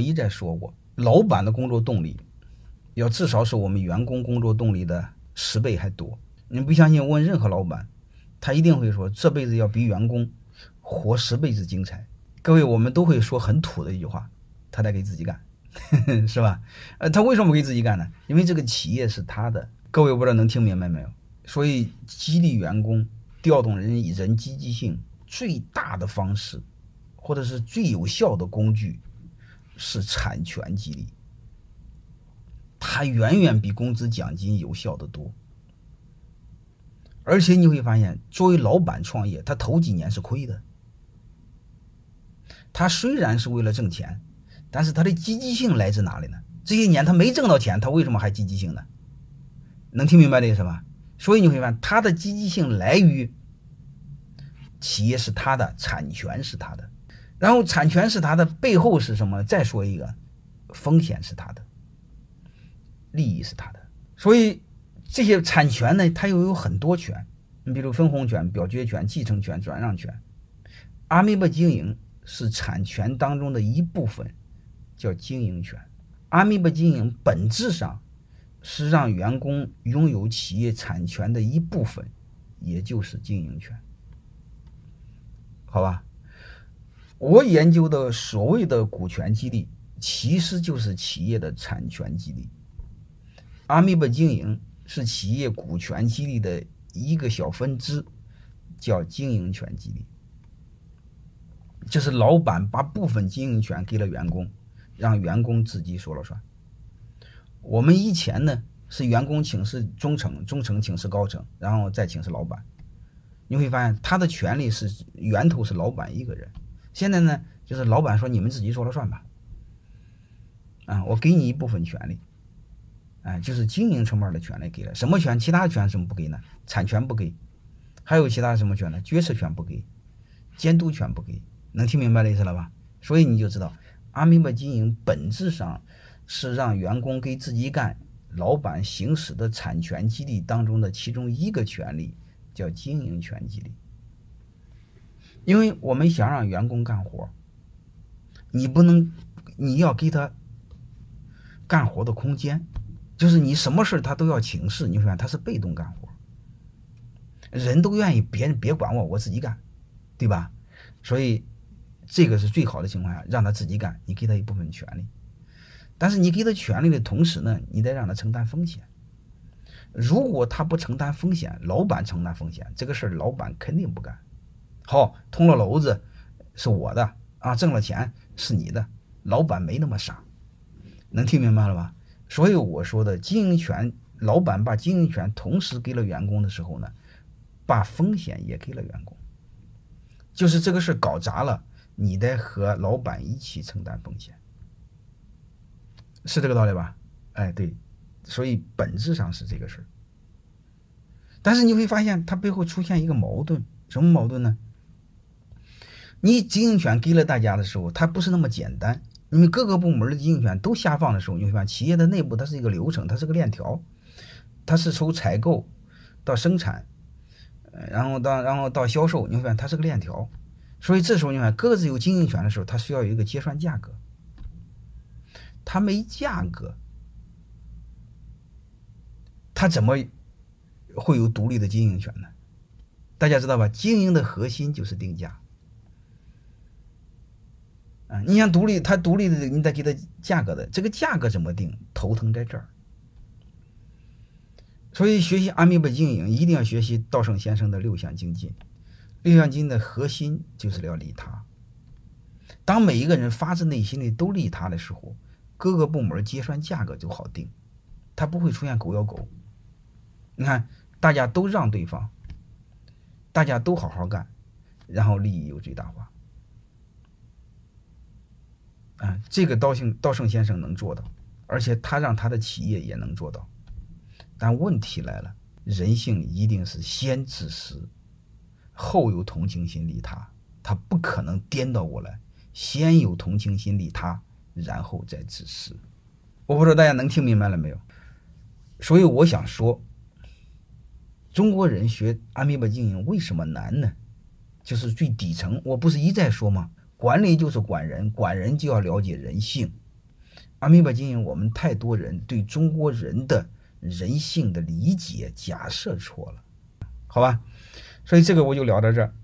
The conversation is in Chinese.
一再说过，老板的工作动力要至少是我们员工工作动力的十倍还多。你不相信？问任何老板，他一定会说这辈子要比员工活十辈子精彩。各位，我们都会说很土的一句话：他在给自己干，是吧？呃，他为什么不给自己干呢？因为这个企业是他的。各位，不知道能听明白没有？所以，激励员工、调动人人积极性最大的方式，或者是最有效的工具，是产权激励。它远远比工资奖金有效的多。而且你会发现，作为老板创业，他头几年是亏的。他虽然是为了挣钱，但是他的积极性来自哪里呢？这些年他没挣到钱，他为什么还积极性呢？能听明白这意思吧？所以你会发现，他的积极性来于企业是他的，产权是他的，然后产权是他的背后是什么？再说一个，风险是他的，利益是他的。所以这些产权呢，它又有很多权，你比如分红权、表决权、继承权、转让权。阿米巴经营是产权当中的一部分，叫经营权。阿米巴经营本质上。是让员工拥有企业产权的一部分，也就是经营权，好吧？我研究的所谓的股权激励，其实就是企业的产权激励。阿米巴经营是企业股权激励的一个小分支，叫经营权激励，就是老板把部分经营权给了员工，让员工自己说了算。我们以前呢是员工请示中层，中层请示高层，然后再请示老板。你会发现他的权利是源头是老板一个人。现在呢，就是老板说你们自己说了算吧。啊，我给你一部分权利，哎，就是经营层面的权利给了。什么权？其他权怎么不给呢？产权不给，还有其他什么权呢？决策权不给，监督权不给。能听明白的意思了吧？所以你就知道阿米巴经营本质上。是让员工给自己干，老板行使的产权激励当中的其中一个权利，叫经营权激励。因为我们想让员工干活，你不能，你要给他干活的空间，就是你什么事他都要请示，你发现他是被动干活，人都愿意别人别管我，我自己干，对吧？所以这个是最好的情况下，让他自己干，你给他一部分权利。但是你给他权利的同时呢，你得让他承担风险。如果他不承担风险，老板承担风险，这个事儿老板肯定不干。好，通了娄子是我的啊，挣了钱是你的，老板没那么傻，能听明白了吧？所以我说的经营权，老板把经营权同时给了员工的时候呢，把风险也给了员工，就是这个事搞砸了，你得和老板一起承担风险。是这个道理吧？哎，对，所以本质上是这个事儿。但是你会发现，它背后出现一个矛盾，什么矛盾呢？你经营权给了大家的时候，它不是那么简单。你们各个部门的经营权都下放的时候，你会发现，企业的内部它是一个流程，它是个链条，它是从采购到生产，然后到然后到销售，你会发现它是个链条。所以这时候你看，各自有经营权的时候，它需要有一个结算价格。它没价格，它怎么会有独立的经营权呢？大家知道吧？经营的核心就是定价啊！你想独立，他独立的，你得给他价格的，这个价格怎么定？头疼在这儿。所以学习阿米巴经营，一定要学习稻盛先生的六项精进。六项精进的核心就是要利他。当每一个人发自内心的都利他的时候。各个部门结算价格就好定，他不会出现狗咬狗。你看，大家都让对方，大家都好好干，然后利益又最大化。啊，这个道兴道盛先生能做到，而且他让他的企业也能做到。但问题来了，人性一定是先自私，后有同情心利他，他不可能颠倒过来，先有同情心利他。然后再自私，我不知道大家能听明白了没有？所以我想说，中国人学阿米巴经营为什么难呢？就是最底层，我不是一再说吗？管理就是管人，管人就要了解人性，阿米巴经营，我们太多人对中国人的人性的理解假设错了，好吧？所以这个我就聊到这儿。